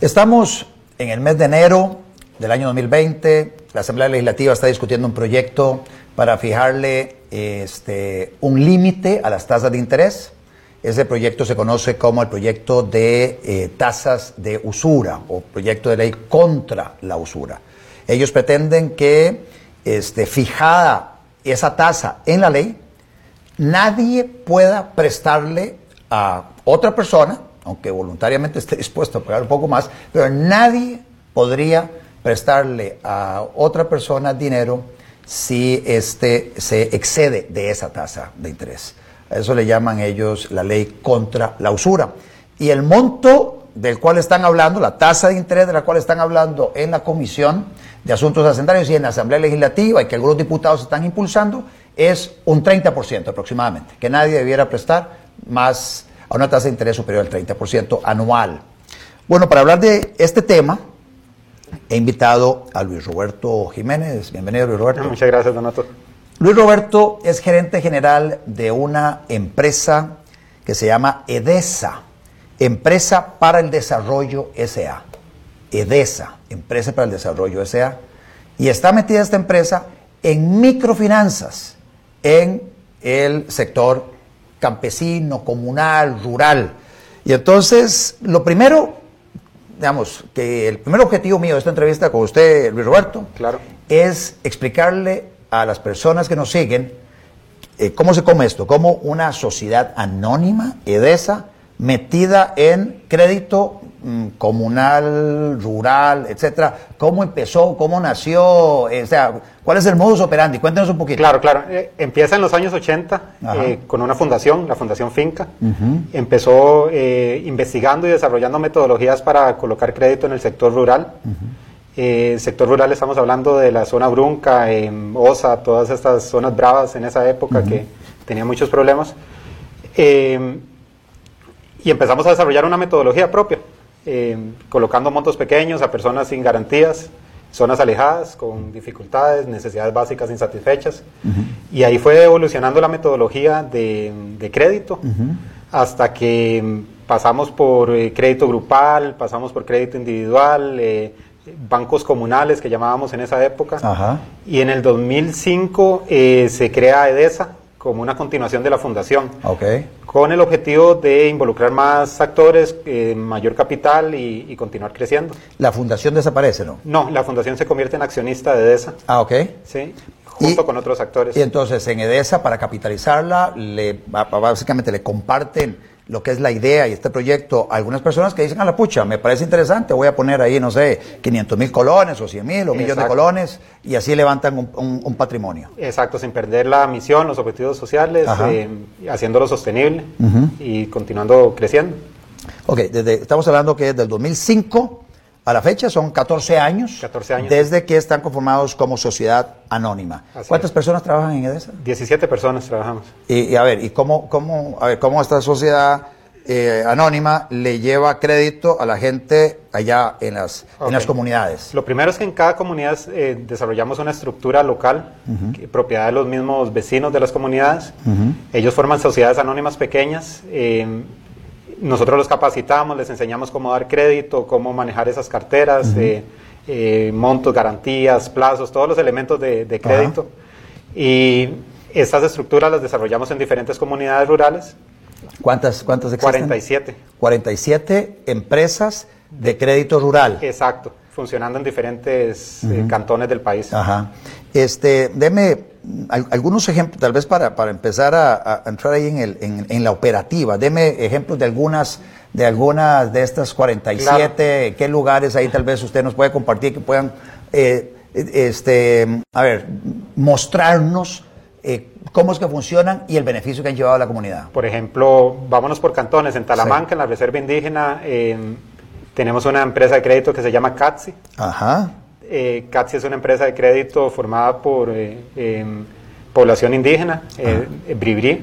Estamos en el mes de enero del año 2020. La Asamblea Legislativa está discutiendo un proyecto para fijarle este, un límite a las tasas de interés. Ese proyecto se conoce como el proyecto de eh, tasas de usura o proyecto de ley contra la usura. Ellos pretenden que este, fijada esa tasa en la ley, nadie pueda prestarle a otra persona aunque voluntariamente esté dispuesto a pagar un poco más, pero nadie podría prestarle a otra persona dinero si este se excede de esa tasa de interés. A eso le llaman ellos la ley contra la usura. Y el monto del cual están hablando, la tasa de interés de la cual están hablando en la Comisión de Asuntos Hacendarios y en la Asamblea Legislativa y que algunos diputados están impulsando, es un 30% aproximadamente, que nadie debiera prestar más a una tasa de interés superior al 30% anual. Bueno, para hablar de este tema, he invitado a Luis Roberto Jiménez. Bienvenido, Luis Roberto. Muchas gracias, Donato. Luis Roberto es gerente general de una empresa que se llama EDESA, Empresa para el Desarrollo SA. EDESA, Empresa para el Desarrollo SA. Y está metida esta empresa en microfinanzas en el sector campesino, comunal, rural. Y entonces, lo primero, digamos, que el primer objetivo mío de esta entrevista con usted, Luis Roberto, claro. es explicarle a las personas que nos siguen eh, cómo se come esto, cómo una sociedad anónima, EDESA, metida en crédito comunal, rural, etcétera. ¿Cómo empezó? ¿Cómo nació? Eh, o sea, ¿cuál es el modus operandi? Cuéntenos un poquito. Claro, claro. Eh, empieza en los años 80 eh, con una fundación, la Fundación Finca. Empezó investigando y desarrollando metodologías para colocar crédito en el sector rural. el sector rural estamos hablando de la zona Brunca, Osa, todas estas zonas bravas en esa época que tenían muchos problemas y empezamos a desarrollar una metodología propia, eh, colocando montos pequeños a personas sin garantías, zonas alejadas, con dificultades, necesidades básicas insatisfechas. Y ahí fue evolucionando la metodología de, crédito hasta que pasamos por eh, crédito grupal, pasamos por crédito individual, eh, bancos comunales que llamábamos en esa época. Y en el 2005 se crea EDESA, como una continuación de la fundación, con el objetivo de involucrar más actores, eh, mayor capital y, continuar creciendo. ¿La fundación desaparece, no? No, la fundación se convierte en accionista de EDESA. Ah, ok. Sí, junto con otros actores. Y entonces en EDESA, para capitalizarla, le, básicamente le comparten lo que es la idea y este proyecto, algunas personas que dicen a la pucha, me parece interesante, voy a poner ahí, no sé, 500 mil colones o 100 mil o millones de colones y así levantan un, patrimonio. Exacto, sin perder la misión, los objetivos sociales, eh, haciéndolo sostenible y continuando creciendo. Ok, desde, estamos hablando que desde el 2005 a la fecha son 14 años, 14 años. desde que están conformados como sociedad anónima. ¿Cuántas personas trabajan en EDESA? 17 personas trabajamos. Y, a ver, ¿y cómo, cómo, a ver, cómo esta sociedad eh, anónima le lleva crédito a la gente allá en las, en las comunidades? Lo primero es que en cada comunidad eh, desarrollamos una estructura local, propiedad de los mismos vecinos de las comunidades. Ellos forman sociedades anónimas pequeñas. Eh, nosotros los capacitamos, les enseñamos cómo dar crédito, cómo manejar esas carteras, eh, eh, montos, garantías, plazos, todos los elementos de, crédito. Y estas estructuras las desarrollamos en diferentes comunidades rurales. ¿Cuántas, cuántas existen? 47. 47 empresas de crédito rural. Exacto, funcionando en diferentes eh, cantones del país. Ajá. Este, deme algunos ejemplos, tal vez para, para empezar a, entrar ahí en, el, en, la operativa, deme ejemplos de algunas de algunas de estas 47, qué lugares ahí tal vez usted nos puede compartir que puedan, eh, este, a ver, mostrarnos eh, cómo es que funcionan y el beneficio que han llevado a la comunidad. Por ejemplo, vámonos por cantones, en Talamanca, en la Reserva Indígena, tenemos una empresa de crédito que se llama CATSI. Ajá eh, CATSI es una empresa de crédito formada por eh, em, población indígena, eh, Bribri.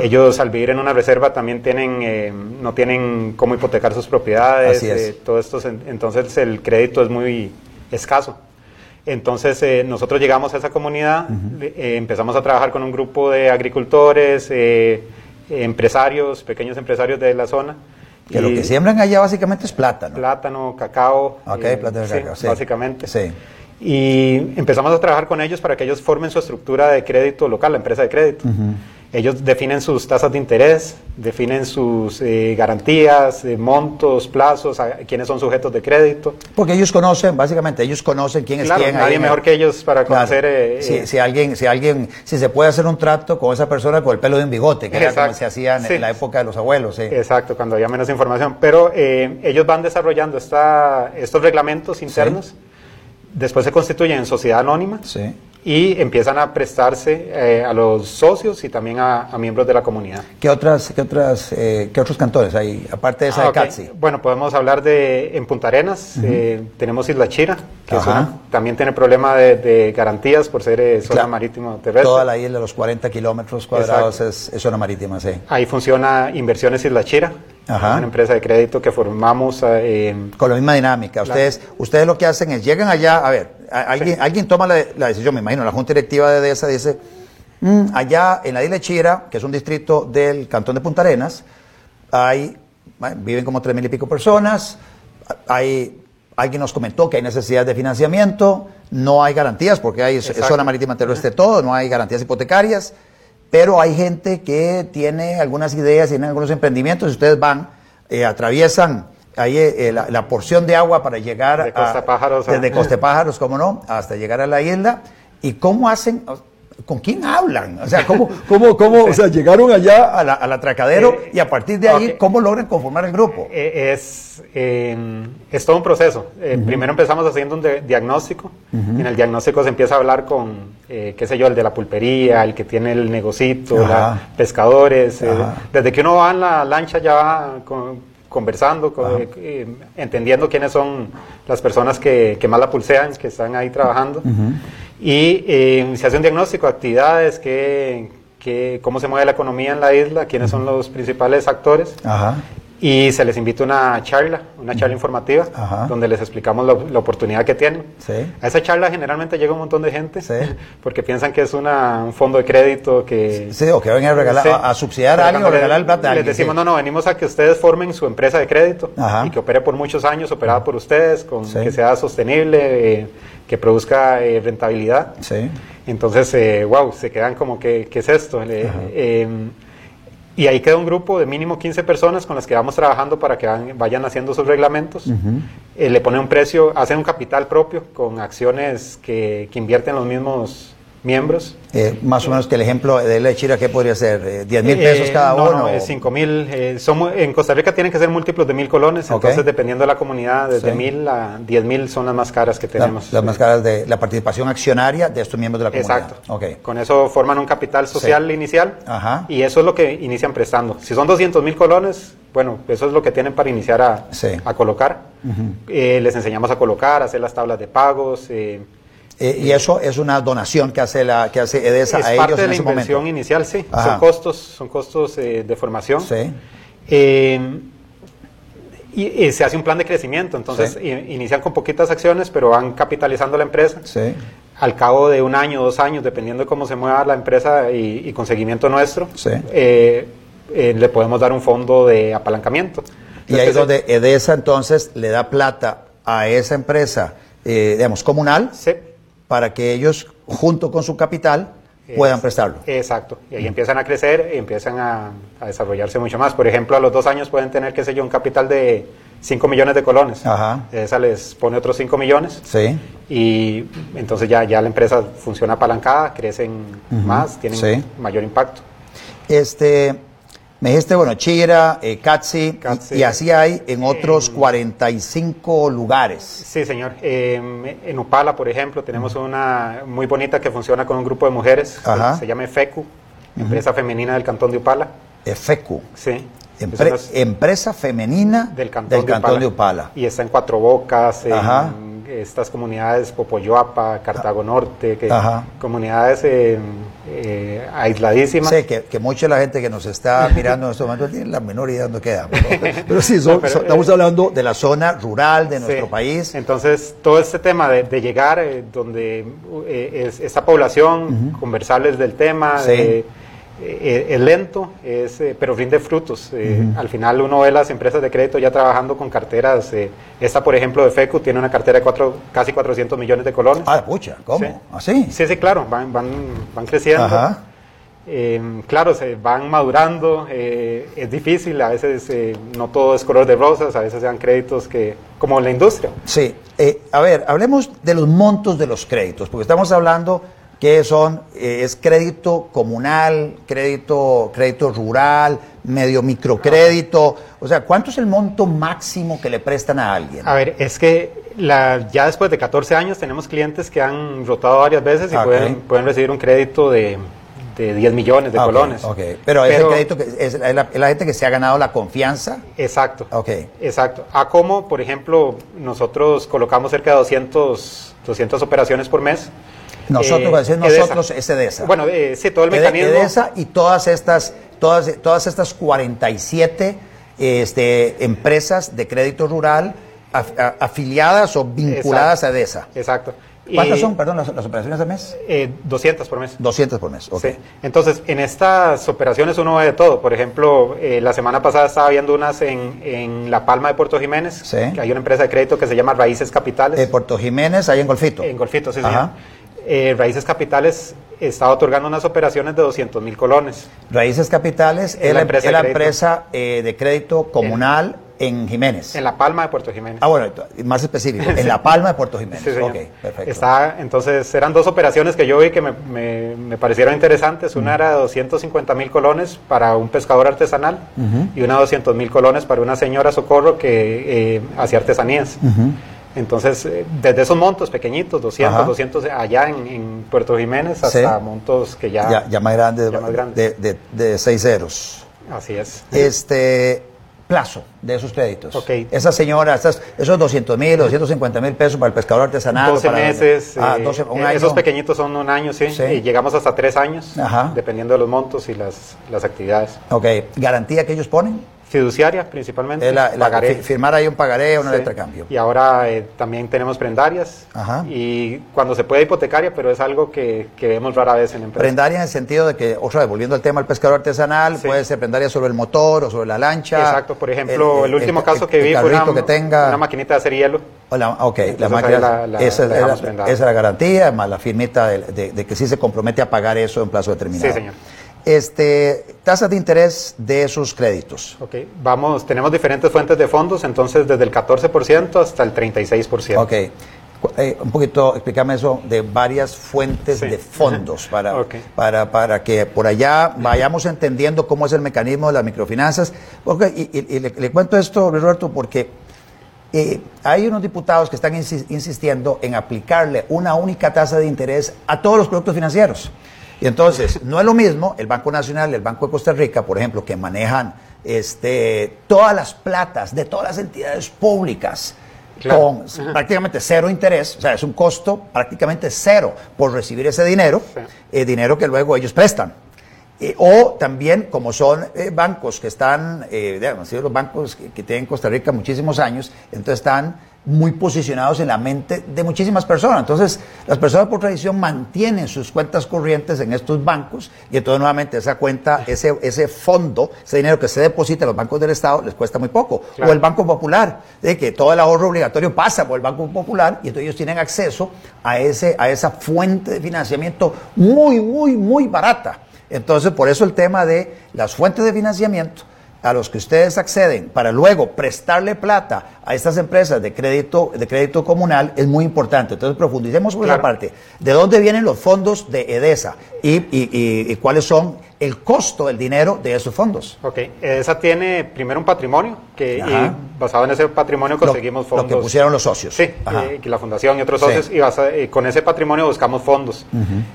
Ellos al vivir en una reserva también tienen, em, no tienen cómo hipotecar sus propiedades, eh, todo esto, entonces el crédito es muy escaso. Entonces nosotros llegamos a esa comunidad, empezamos a trabajar con un grupo de agricultores, empresarios, pequeños empresarios de la zona, Que lo que siembran allá básicamente es plátano. Plátano, cacao. Ok, eh, plátano y cacao, sí. Básicamente. Sí. Y empezamos a trabajar con ellos para que ellos formen su estructura de crédito local, la empresa de crédito. Ellos definen sus tasas de interés, definen sus eh, garantías, eh, montos, plazos, a, quiénes son sujetos de crédito. Porque ellos conocen, básicamente, ellos conocen quién claro, es quién. Nadie mejor que ellos para conocer. Eh, si, si, alguien, si alguien, si se puede hacer un trato con esa persona con el pelo de un bigote, que era como se hacía en, sí. la época de los abuelos. Sí. Exacto, cuando había menos información. Pero ellos van desarrollando esta, estos reglamentos internos. Sí. Después se constituyen en sociedad anónima. Sí y empiezan a prestarse eh, a los socios y también a, a, miembros de la comunidad. ¿Qué, otras, qué, otras, eh, qué otros cantores hay, aparte de esa ah, de okay. Catsi? Bueno, podemos hablar de, en Punta Arenas, uh -huh. eh, tenemos Isla Chira, que una, también tiene problema de, de garantías por ser eh, zona Claro. marítima terrestre. Toda la isla, los 40 kilómetros cuadrados, es, es zona marítima, sí. Ahí funciona Inversiones Isla Chira, Ajá. una empresa de crédito que formamos. eh, Con la misma dinámica. Ustedes, ustedes lo que hacen es, llegan allá, a ver, a- alguien, Sí. alguien toma la, la decisión, me imagino, la Junta Directiva de DESA dice, "Mm, allá en la isla Chira, que es un distrito del cantón de Punta Arenas, hay, bueno, viven como tres mil y pico personas, hay, alguien nos comentó que hay necesidad de financiamiento, no hay garantías porque hay Exacto. zona marítima terrestre todo, no hay garantías hipotecarias, pero hay gente que tiene algunas ideas, tiene algunos emprendimientos, ustedes van, eh, atraviesan ahí eh, la, la porción de agua para llegar De Costa a, Pájaros desde Costa Pájaros, cómo no, hasta llegar a la isla, y cómo hacen, con quién hablan, o sea, cómo, cómo, cómo, o sea, llegaron allá a la- al atracadero Eh, y a partir de ahí, cómo logran conformar el grupo. Eh, Es, eh, es todo un proceso. Eh, Primero empezamos haciendo un de- diagnóstico. En el diagnóstico se empieza a hablar con, eh, qué sé yo, el de la pulpería, el que tiene el negocito, la- pescadores. eh, desde que uno va en la lancha ya va con- conversando, con- eh, eh, entendiendo quiénes son las personas que, que más la pulsean, que están ahí trabajando. Y se hace un diagnóstico de actividades, que, que- cómo se mueve la economía en la isla, quiénes son los principales actores. Y se les invita a una charla, una charla informativa, Ajá. donde les explicamos la, la oportunidad que tienen. Sí. A esa charla generalmente llega un montón de gente, Sí. porque piensan que es una, un fondo de crédito que... Sí, o que vengan a regalar, Sí. a, a subsidiar a alguien o regalar plata a Les decimos, no, no, venimos a que ustedes formen su empresa de crédito Ajá. y que opere por muchos años, operada por ustedes, con que sea sostenible, eh, que produzca eh, rentabilidad. Entonces, eh, wow, se quedan como que, ¿qué es esto? Y ahí queda un grupo de mínimo 15 personas con las que vamos trabajando para que van- vayan haciendo sus reglamentos. Eh, le ponen un precio, hacen un capital propio con acciones que, que invierten los mismos miembros. Eh, más o menos que el ejemplo de la Chira, ¿qué podría ser? Eh, ¿10 mil pesos Eh, cada no, uno? No, es 5 mil. eh, somos- en Costa Rica tienen que ser múltiplos de mil colones, entonces dependiendo de la comunidad, desde Sí. mil a 10 mil son las más caras que La- tenemos. las más caras de la participación accionaria de estos miembros de la comunidad. Exacto. Ok. Con eso forman un capital social inicial Ajá. y eso es lo que inician prestando. Si son 200 mil colones, bueno, eso es lo que tienen para iniciar a, Sí. a colocar. Eh, les enseñamos a colocar, a hacer las tablas de pagos. eh, Eh, y eso es una donación que hace la que hace EDESA es a parte ellos de en la ese inversión momento. inicial, sí. Ajá. Son costos, son costos eh, de formación. Sí. Eh, y, y se hace un plan de crecimiento, entonces Sí. inician con poquitas acciones, pero van capitalizando la empresa. Sí. Al cabo de un año, dos años, dependiendo de cómo se mueva la empresa y, y con seguimiento nuestro, Sí. le podemos dar un fondo de apalancamiento. Y ahí es donde EDESA entonces le da plata a esa empresa, eh, digamos, comunal, Sí, para que ellos, junto con su capital, puedan es- prestarlo. Exacto. Y ahí empiezan a crecer y empiezan a, a desarrollarse mucho más. Por ejemplo, a los dos años pueden tener, qué sé yo, un capital de 5 millones de colones. Ajá. Esa les pone otros 5 millones. Sí. Y entonces ya, ya la empresa funciona apalancada, crecen más, tienen Sí. mayor impacto. Este, me dijiste, bueno, Chira, eh, Catsi, y- así hay en otros 45 lugares. Sí, señor. Eh, en Upala, por ejemplo, tenemos una muy bonita que funciona con un grupo de mujeres. Ajá. Se, llama FECU, Empresa Femenina del Cantón de Upala. EFECU, Sí. empre- empresa femenina del Cantón, de, Cantón Upala. de Upala. Y está en Cuatro Bocas, en Ajá. Estas comunidades, Popoyoapa, Cartago Norte, que Ajá. comunidades eh, eh, aisladísimas. Sé que, que mucha de la gente que nos está mirando en este momento tiene la menor idea de dónde queda. Pero, pero sí, son- No, pero, son- eh, estamos hablando de la zona rural de Sí. nuestro país. Entonces, todo este tema de, de llegar eh, donde eh, es, esta población, conversarles del tema, Sí. de, eh, es lento, es, eh, pero rinde frutos. Eh, Al final uno ve las empresas de crédito ya trabajando con carteras. eh, esta, por ejemplo, de FECU tiene una cartera de cuatro, casi 400 millones de colones. Ah, pucha, ¿cómo? Sí. ¿Así? Sí, sí, claro, van, van, van creciendo. Ajá. Eh, claro, se van madurando, eh, es difícil, a veces eh, no todo es color de rosas, a veces sean créditos que, como en la industria. Sí. Eh, a ver, hablemos de los montos de los créditos, porque estamos hablando que son, eh, es crédito comunal, crédito, crédito rural, medio microcrédito. O sea, ¿cuánto es el monto máximo que le prestan a alguien? A ver, es que la, ya después de 14 años tenemos clientes que han rotado varias veces y pueden, pueden recibir un crédito de, de 10 millones de colones. Pero, es el crédito que es la, es la gente que se ha ganado la confianza. Exacto. Ok. Exacto. A como, por ejemplo, nosotros colocamos cerca de 200, 200 operaciones por mes. Nosotros, Eh, cuando decimos EDESA. nosotros, es EDESA. Bueno, eh, sí, todo el mecanismo. EDESA y todas estas, todas, todas estas 47 este, empresas de crédito rural af- a- afiliadas o vinculadas a EDESA. Exacto. ¿Cuántas Y, son, perdón, las, las operaciones al mes? eh, 200 por mes. 200 por mes. ok. Sí. Entonces, en estas operaciones uno ve de todo. Por ejemplo, eh, la semana pasada estaba viendo unas en, en La Palma de Puerto Jiménez. Sí. que hay una empresa de crédito que se llama Raíces Capitales. Eh, Puerto Jiménez, ahí en Golfito. En Golfito, sí, Ajá. Eh, Raíces Capitales estaba otorgando unas operaciones de 200 mil colones. Raíces Capitales es la empresa la de empresa eh, de crédito comunal en, Jiménez. En La Palma de Puerto Jiménez. Ah, bueno, más específico, en La Palma de Puerto Jiménez. Sí, señor. ok, perfecto. Está, entonces, eran dos operaciones que yo vi que me, me- me parecieron interesantes. Una era de 250 mil colones para un pescador artesanal y una de 200 mil colones para una señora socorro que eh, hacía artesanías. Entonces, eh, desde esos montos pequeñitos, 200, Ajá. 200 allá en, en Puerto Jiménez, Sí. hasta montos que ya... ya, ya más grande, ya más grandes. de, de, de seis ceros. Así es. Este plazo de esos créditos. Ok. Esa señora, esas- esos 200 mil, 250 mil pesos para el pescador artesanal. 12 para- meses, Ah, eh, 12, un eh, año. esos pequeñitos son un año, sí, Sí. y llegamos hasta tres años, Ajá. dependiendo de los montos y las, las actividades. Ok, garantía que ellos ponen. Fiduciaria, principalmente, la- la- firmar ahí un pagaré o una Sí. letra de cambio. Y ahora eh, también tenemos prendarias, Ajá. y cuando se puede hipotecaria, pero es algo que, que vemos rara vez en empresas. Prendaria en el sentido de que, otra vez, volviendo al tema del pescador artesanal, Sí. puede ser prendaria sobre el motor o sobre la lancha. Exacto, por ejemplo, el, último el- caso que vi fue una, que tenga. una maquinita de hacer hielo. La- ok, la máquina, ahí la- la- esa, es- la esa es garantía, más la firmita de, de- de que sí se compromete a pagar eso en plazo determinado. Sí, señor. Este, tasas de interés de esos créditos. Ok, vamos, tenemos diferentes fuentes de fondos, entonces desde el 14% hasta el 36%. Ok. Eh, un poquito, explícame eso de varias fuentes Sí. de fondos para, para, para que por allá vayamos entendiendo cómo es el mecanismo de las microfinanzas. Ok, y, y- y le, le cuento esto, Luis Roberto, porque eh, hay unos diputados que están insi- insistiendo en aplicarle una única tasa de interés a todos los productos financieros. Y entonces, no es lo mismo el Banco Nacional y el Banco de Costa Rica, por ejemplo, que manejan este, todas las platas de todas las entidades públicas Claro. con prácticamente cero interés, o sea, es un costo prácticamente cero por recibir ese dinero, Sí. eh, dinero que luego ellos prestan. Eh, o también, como son eh, bancos que están, eh, digamos, los bancos que, que tienen en Costa Rica muchísimos años, entonces están muy posicionados en la mente de muchísimas personas. Entonces, las personas por tradición mantienen sus cuentas corrientes en estos bancos y entonces nuevamente esa cuenta, ese, ese fondo, ese dinero que se deposita en los bancos del Estado les cuesta muy poco. Claro. O el Banco Popular, de que todo el ahorro obligatorio pasa por el Banco Popular y entonces ellos tienen acceso a, ese, a esa fuente de financiamiento muy, muy, muy barata. Entonces, por eso el tema de las fuentes de financiamiento a los que ustedes acceden para luego prestarle plata a estas empresas de crédito, de crédito comunal es muy importante. Entonces, profundicemos esa Claro. parte. ¿De dónde vienen los fondos de EDESA? Y, y- y- y cuáles son el costo del dinero de esos fondos. Ok, esa tiene primero un patrimonio, que y basado en ese patrimonio Lo- conseguimos lo, fondos. que pusieron los socios. Sí, eh, que la fundación y otros Sí. socios, y basa- eh, con ese patrimonio buscamos fondos.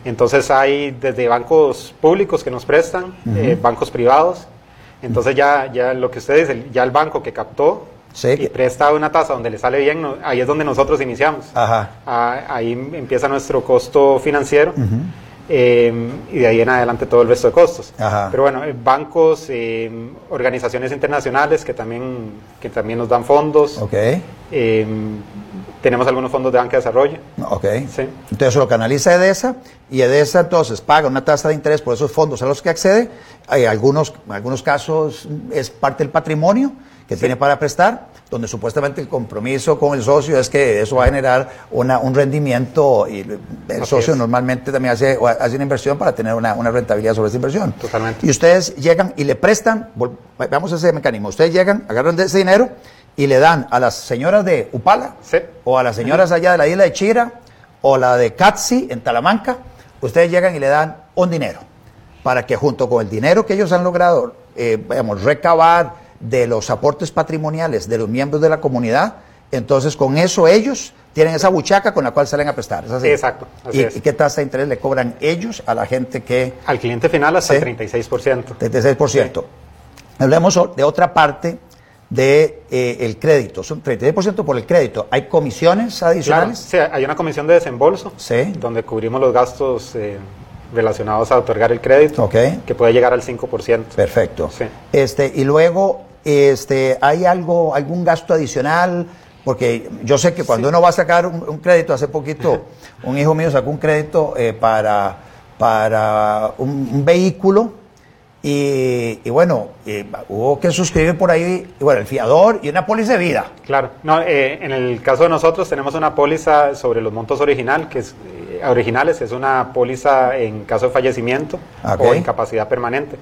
Entonces hay desde bancos públicos que nos prestan, eh, bancos privados. Entonces ya, ya lo que usted dice, ya el banco que captó Sí, y presta una tasa donde le sale bien, no- ahí es donde nosotros iniciamos. Ajá. Ah, ahí empieza nuestro costo financiero. eh, y de ahí en adelante todo el resto de costos. Ajá. Pero bueno, eh, bancos, eh, organizaciones internacionales que también, que también nos dan fondos. Eh, tenemos algunos fondos de banca de desarrollo. ok. Sí. Entonces lo canaliza EDESA y EDESA entonces paga una tasa de interés por esos fondos a los que accede. Hay algunos, en algunos casos es parte del patrimonio que tiene para prestar, donde supuestamente el compromiso con el socio es que eso va a generar una, un rendimiento y el Así socio es. normalmente también hace, hace una inversión para tener una, una rentabilidad sobre esa inversión. Totalmente. Y ustedes llegan y le prestan, veamos ese mecanismo, ustedes llegan, agarran de ese dinero y le dan a las señoras de Upala Sí. o a las señoras allá de la isla de Chira o la de Catsi en Talamanca, ustedes llegan y le dan un dinero para que junto con el dinero que ellos han logrado, eh, digamos, recabar de los aportes patrimoniales de los miembros de la comunidad, entonces con eso ellos tienen esa buchaca con la cual salen a prestar. ¿es así? Sí, exacto, así ¿Y, es. y qué tasa de interés le cobran ellos a la gente que Al cliente final hasta Sí. el 36%. 36%. Hablemos o- de otra parte de eh, el crédito. Son 36% por el crédito. ¿Hay comisiones Claro, adicionales? sí, hay una comisión de desembolso Sí. donde cubrimos los gastos eh, relacionados a otorgar el crédito, que puede llegar al 5%. Perfecto. Sí. Este, y luego, este, ¿hay algo, algún gasto adicional? Porque yo sé que cuando uno va a sacar un, un crédito, hace poquito, un hijo mío sacó un crédito eh, para, para un, un vehículo y, y bueno, hubo que suscribir por ahí, y bueno, el fiador y una póliza de vida. Claro, no, eh, en el caso de nosotros tenemos una póliza sobre los montos original, que es, eh, originales, es una póliza en caso de fallecimiento Ok. o incapacidad permanente.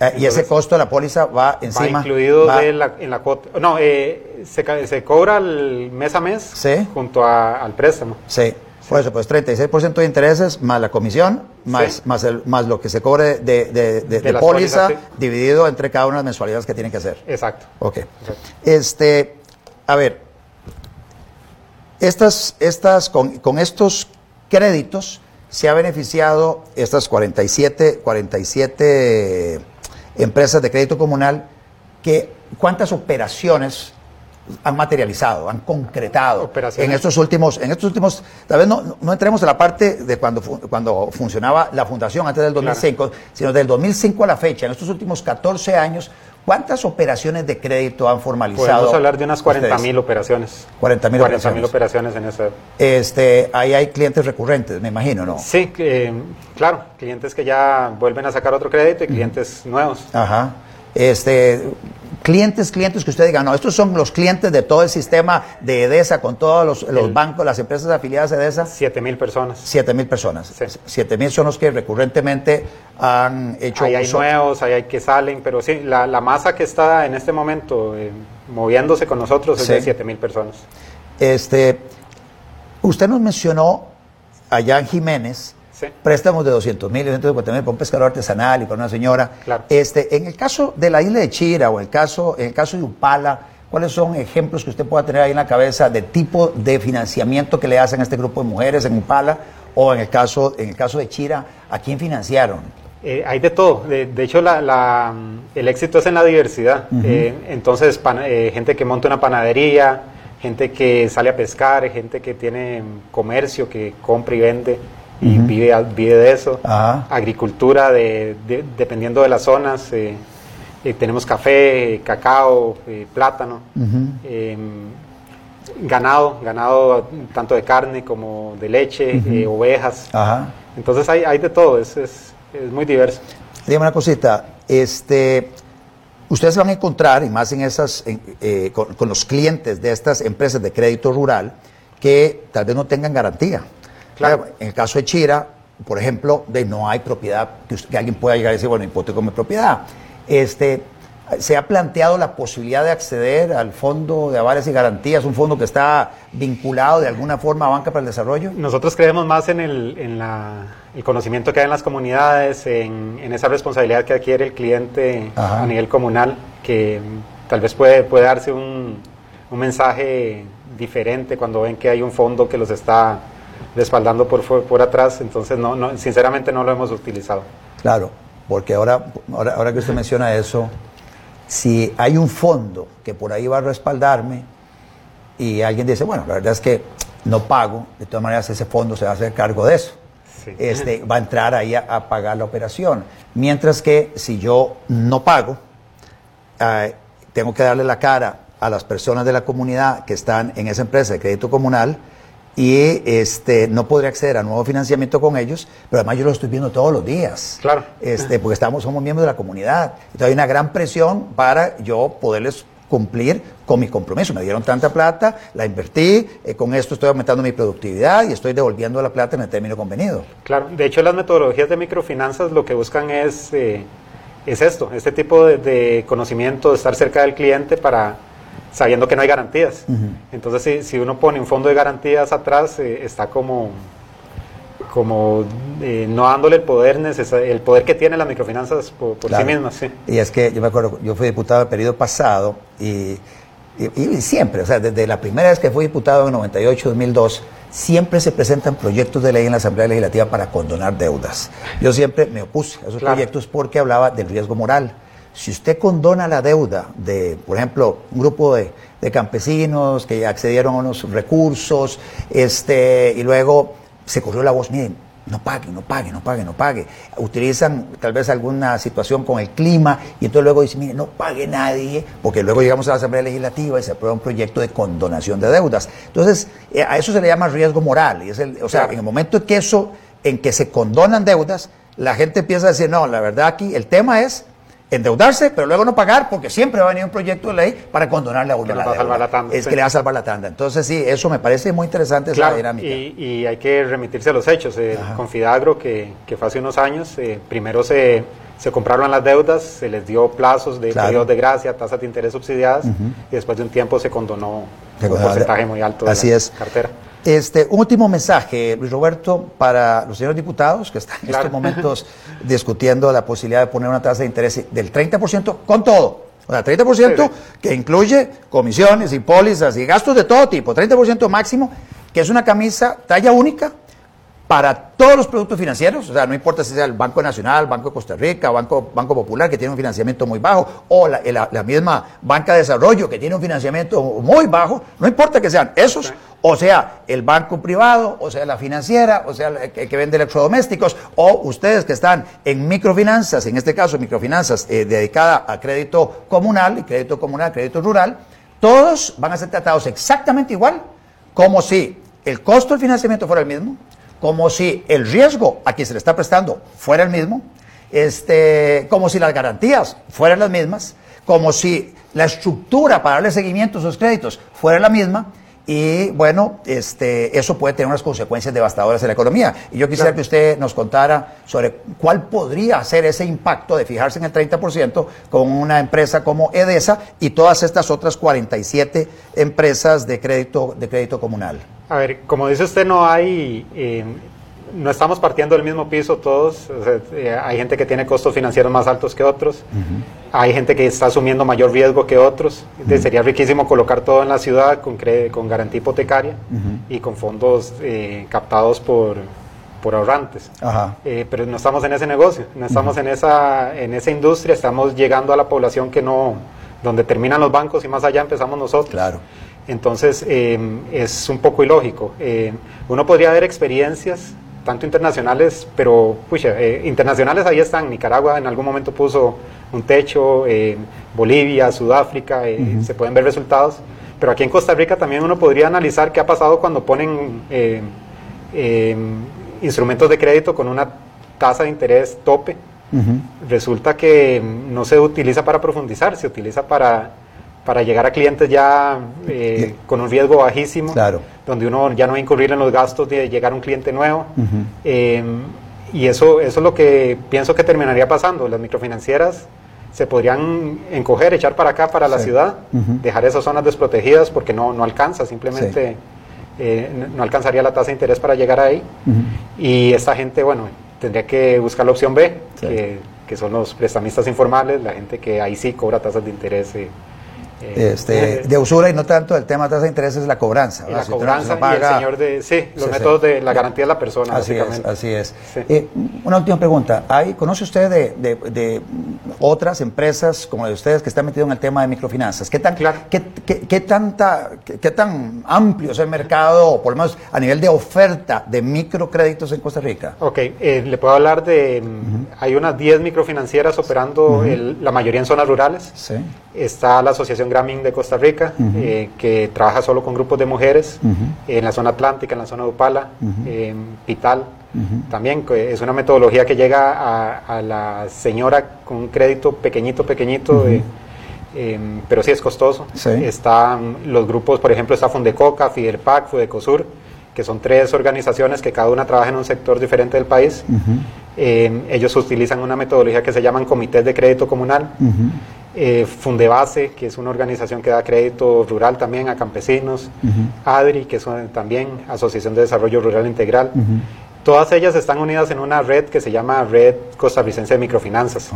Eh, y ese costo de la póliza va encima. va incluido va- de la- en la cuota. No, eh, se, se cobra el mes a mes Sí. junto a- al préstamo. Sí, por eso, pues 36% de intereses más la comisión, más, Sí. más, el, más lo que se cobre de, de, de- de las póliza, sí. dividido entre cada una de las mensualidades que tienen que hacer. Exacto. Ok. Exacto. Este, a ver, estas, estas, con, con estos créditos se ha beneficiado estas 47, 47 empresas de crédito comunal que cuántas operaciones han materializado, han concretado en estos últimos, en estos últimos, tal vez no, no- entremos en la parte de cuando, cuando funcionaba la fundación antes del 2005, sino del 2005 a la fecha, en estos últimos 14 años, ¿cuántas operaciones de crédito han formalizado? Podemos hablar de unas 40 ustedes? mil operaciones. 40.000 operaciones. operaciones en ese. Este, ahí hay clientes recurrentes, me imagino, ¿no? Sí, eh, claro, clientes que ya vuelven a sacar otro crédito y clientes nuevos. Ajá. Este, clientes, clientes que usted diga, no, estos son los clientes de todo el sistema de EDESA con todos los, bancos, las empresas afiliadas a EDESA. 7 mil personas. Siete mil personas. Sí. Siete mil son los que recurrentemente han hecho Ahí hay uso. nuevos, ahí hay que salen, pero sí, la, la masa que está en este momento eh, moviéndose con nosotros es Sí. de 7 mil personas. Este, usted nos mencionó allá en Jiménez Sí. préstamos de 200 mil, 250 mil para un pescador artesanal y para una señora. Claro. Este, en el caso de la isla de Chira o en el caso, en el caso de Upala, ¿cuáles son ejemplos que usted pueda tener ahí en la cabeza de tipo de financiamiento que le hacen a este grupo de mujeres en Upala o en el caso, en el caso de Chira, ¿a quién financiaron? Eh, hay de todo. De, de hecho, la, la, mm, el éxito es en la diversidad. Eh, entonces, pan- eh, gente que monta una panadería, gente que sale a pescar, gente que tiene mm, comercio, que compra y vende y vive, a- vive de eso. Ajá. Agricultura, de, de- dependiendo de las zonas. eh, eh, tenemos café, cacao, eh, plátano. eh, ganado, ganado tanto de carne como de leche, ovejas. Ajá. Entonces hay, hay de todo, es, es, es muy diverso. Dígame una cosita, este, ustedes van a encontrar, y más en esas, en, con, con los clientes de estas empresas de crédito rural, que tal vez no tengan garantía. Claro. En el caso de Chira, por ejemplo, de no hay propiedad, que, usted- que alguien pueda llegar y decir, bueno, hipoteco mi propiedad. Este, ¿Se ha planteado la posibilidad de acceder al fondo de avales y garantías, un fondo que está vinculado de alguna forma a Banca para el Desarrollo? Nosotros creemos más en el, en la- el conocimiento que hay en las comunidades, en, en esa responsabilidad que adquiere el cliente Ajá. a nivel comunal, que tal vez puede, puede darse un, un mensaje diferente cuando ven que hay un fondo que los está respaldando por, por atrás. Entonces, no, no, sinceramente no lo hemos utilizado. Claro, porque ahora, ahora, ahora que usted menciona eso, si hay un fondo que por ahí va a respaldarme y alguien dice, bueno, la verdad es que no pago, de todas maneras ese fondo se va a hacer cargo de eso. este, va a entrar ahí a, pagar la operación. Mientras que si yo no pago, eh, tengo que darle la cara a las personas de la comunidad que están en esa empresa de crédito comunal y este, no podría acceder a nuevo financiamiento con ellos, pero además yo lo estoy viendo todos los días. Claro. Este, porque estamos, somos miembros de la comunidad. Entonces hay una gran presión para yo poderles cumplir con mi compromiso. Me dieron tanta plata, la invertí, eh, con esto estoy aumentando mi productividad y estoy devolviendo la plata en el término convenido. Claro, de hecho las metodologías de microfinanzas lo que buscan es, eh, es esto, este tipo de, conocimiento, de estar cerca del cliente para sabiendo que no hay garantías. Entonces si, uno pone un fondo de garantías atrás, eh, está como como eh, no dándole el poder el poder que tienen las microfinanzas por, sí mismas. Sí. Y es que yo me acuerdo, yo fui diputado el periodo pasado y, y, siempre, o sea, desde la primera vez que fui diputado en 98-2002, siempre se presentan proyectos de ley en la Asamblea Legislativa para condonar deudas. Yo siempre me opuse a esos proyectos porque hablaba del riesgo moral. Si usted condona la deuda de, por ejemplo, un grupo de, de campesinos que accedieron a unos recursos, este, y luego se corrió la voz, miren, no pague, no pague, no pague, no pague. Utilizan tal vez alguna situación con el clima y entonces luego dicen, mire, no pague nadie, porque luego llegamos a la Asamblea Legislativa y se aprueba un proyecto de condonación de deudas. Entonces, eh, a eso se le llama riesgo moral. Y es el, o sea, en el momento en que eso, en que se condonan deudas, la gente empieza a decir, no, la verdad aquí el tema es endeudarse, pero luego no pagar, porque siempre va a venir un proyecto de ley para condonarle a uno la, deuda. Es que le va a salvar la tanda. Entonces, sí, eso me parece muy interesante esa dinámica. Y, hay que remitirse a los hechos. Eh, con Fidagro, que, que, fue hace unos años, eh, primero se, se, compraron las deudas, se les dio plazos de periodos de gracia, tasas de interés subsidiadas, y después de un tiempo se condonó un porcentaje muy alto de Así la es. cartera. Este, un último mensaje, Luis Roberto, para los señores diputados que están en estos momentos discutiendo la posibilidad de poner una tasa de interés del 30% con todo. O sea, 30% que incluye comisiones y pólizas y gastos de todo tipo, 30% máximo, que es una camisa talla única para todos los productos financieros, o sea, no importa si sea el Banco Nacional, Banco de Costa Rica, Banco, Banco Popular, que tiene un financiamiento muy bajo, o la, la, misma Banca de Desarrollo, que tiene un financiamiento muy bajo, no importa que sean esos, o sea, el banco privado, o sea, la financiera, o sea, el que, vende electrodomésticos, o ustedes que están en microfinanzas, en este caso microfinanzas eh, dedicada a crédito comunal, y crédito comunal, crédito rural, todos van a ser tratados exactamente igual, como si el costo del financiamiento fuera el mismo, como si el riesgo a quien se le está prestando fuera el mismo, este, como si las garantías fueran las mismas, como si la estructura para darle seguimiento a esos créditos fuera la misma, y bueno, este, eso puede tener unas consecuencias devastadoras en la economía. Y yo quisiera que usted nos contara sobre cuál podría ser ese impacto de fijarse en el 30% con una empresa como EDESA y todas estas otras 47 empresas de crédito, de crédito comunal. A ver, como dice usted, no hay, eh, no estamos partiendo del mismo piso todos. Eh, hay gente que tiene costos financieros más altos que otros. Hay gente que está asumiendo mayor riesgo que otros. Sería riquísimo colocar todo en la ciudad con, con garantía hipotecaria y con fondos eh, captados por, por ahorrantes. pero no estamos en ese negocio, no estamos en, esa, en esa industria, estamos llegando a la población que no, donde terminan los bancos y más allá empezamos nosotros. Claro. Entonces es un poco ilógico. Uno podría ver experiencias, tanto internacionales, pero pucha, eh, internacionales ahí están. Nicaragua en algún momento puso un techo, em, Bolivia, Sudáfrica, eh, se pueden ver resultados. Pero aquí en Costa Rica también uno podría analizar qué ha pasado cuando ponen instrumentos de crédito con una tasa de interés tope. Resulta que no se utiliza para profundizar, se utiliza para para llegar a clientes ya eh, con un riesgo bajísimo, donde uno ya no va a incurrir en los gastos de llegar a un cliente nuevo. Em, y eso, eso es lo que pienso que terminaría pasando. Las microfinancieras se podrían encoger, echar para acá, para la ciudad, dejar esas zonas desprotegidas porque no, no alcanza, simplemente eh, no alcanzaría la tasa de interés para llegar ahí. Y esta gente, bueno, tendría que buscar la opción B, que, que, son los prestamistas informales, la gente que ahí sí cobra tasas de interés. Eh, este, de usura y no tanto el tema de tasa de interés es la cobranza. Y la cobranza y el señor de, sí, los métodos de la garantía de la persona, así Es, así es. Eh, una última pregunta. ¿Hay, ¿Conoce usted de, de, otras empresas como la de ustedes que están metidos en el tema de microfinanzas? ¿Qué tan, claro. qué, qué, tanta, qué, tan amplio es el mercado, por lo menos a nivel de oferta de microcréditos en Costa Rica? Ok, eh, le puedo hablar de, hay unas 10 microfinancieras operando, la mayoría en zonas rurales. Sí. Está la Asociación Grameen de Costa Rica, eh, que trabaja solo con grupos de mujeres en la zona atlántica, en la zona de Upala, en Pital. También es una metodología que llega a, la señora con un crédito pequeñito, pequeñito, em, pero sí es costoso. Están los grupos, por ejemplo, está Fundecoca, Fidelpac, Fudecosur, que son tres organizaciones que cada una trabaja en un sector diferente del país. Em, ellos utilizan una metodología que se llaman comités de crédito comunal eh, Fundebase, que es una organización que da crédito rural también a campesinos, ADRI, que es también Asociación de Desarrollo Rural Integral. Todas ellas están unidas en una red que se llama Red Costarricense de Microfinanzas.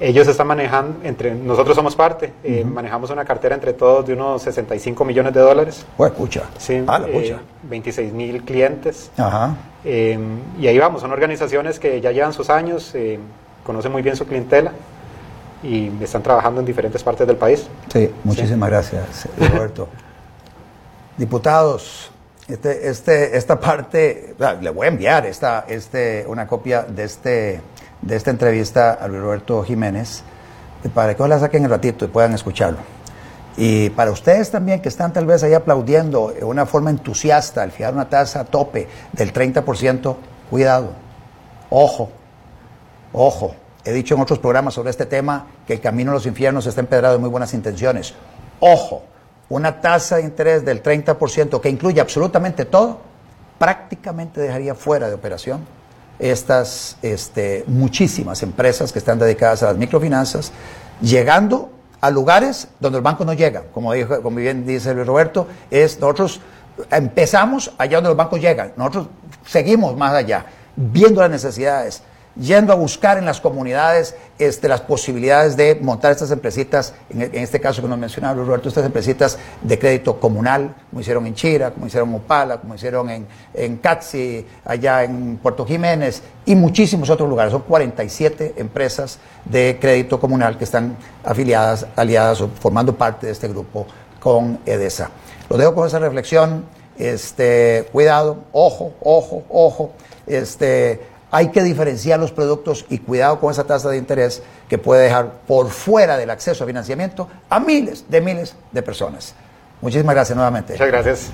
Ellos están manejando, entre nosotros somos parte, eh, manejamos una cartera entre todos de unos 65 millones de dólares. Pues, pucha. Sí, ah, pucha. 26 mil clientes. Ajá. Em, y ahí vamos, son organizaciones que ya llevan sus años, eh, conocen muy bien su clientela y están trabajando en diferentes partes del país. Sí, muchísimas gracias, Roberto. Diputados, este, este, esta parte, le voy a enviar esta, este, una copia de, este, de esta entrevista a Luis Roberto Jiménez para que la saquen un ratito y puedan escucharlo. Y para ustedes también que están tal vez ahí aplaudiendo de una forma entusiasta al fijar una tasa a tope del 30%, cuidado, ojo, ojo, He dicho en otros programas sobre este tema que el camino a los infiernos está empedrado de muy buenas intenciones. Ojo, una tasa de interés del 30% que incluye absolutamente todo, prácticamente dejaría fuera de operación estas este, muchísimas empresas que están dedicadas a las microfinanzas, llegando a lugares donde el banco no llega. Como, dijo, como bien dice Luis Roberto, es nosotros empezamos allá donde los bancos llegan, nosotros seguimos más allá, viendo las necesidades yendo a buscar en las comunidades este, las posibilidades de montar estas empresitas, en, este caso que nos mencionaba Roberto, estas empresitas de crédito comunal, como hicieron en Chira, como hicieron en Opala, como hicieron en, en Catsi, allá en Puerto Jiménez y muchísimos otros lugares. Son 47 empresas de crédito comunal que están afiliadas, aliadas o formando parte de este grupo con EDESA. Lo dejo con esa reflexión. Este, cuidado, ojo, ojo, ojo. Este, hay que diferenciar los productos y cuidado con esa tasa de interés que puede dejar por fuera del acceso a financiamiento a miles de miles de personas. Muchísimas gracias nuevamente. Muchas gracias.